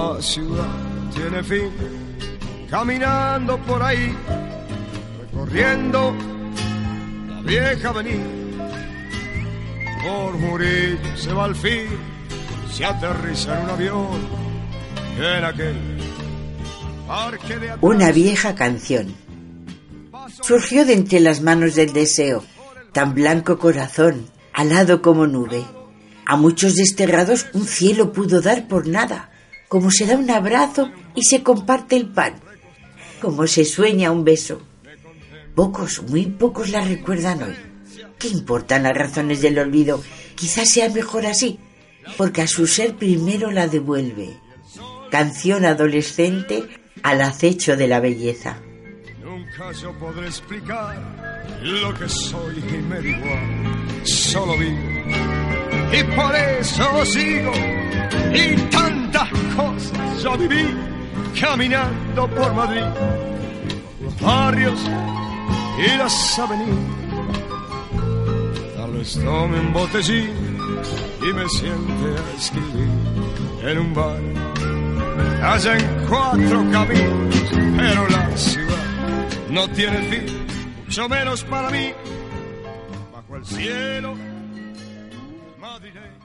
La ciudad tiene fin, caminando por ahí, recorriendo la vieja avenida. Por Murillo se va al fin, se aterriza en un avión en aquel parque de. Una vieja canción. Surgió de entre las manos del deseo, tan blanco corazón, alado como nube. A muchos desterrados un cielo pudo dar por nada, como se da un abrazo y se comparte el pan, como se sueña un beso. Pocos, muy pocos la recuerdan hoy. ¿Qué importan las razones del olvido? Quizás sea mejor así, porque a su ser primero la devuelve. Canción adolescente al acecho de la belleza. Nunca yo podré explicar lo que soy y me igual, solo vivo. Y por eso sigo, y tantas cosas yo viví caminando por Madrid, los barrios y las avenidas. Tal vez tome un botellín y me siente a escribir en un bar allá en cuatro caminos, pero la ciudad no tiene fin, mucho menos para mí, bajo el cielo madrileño.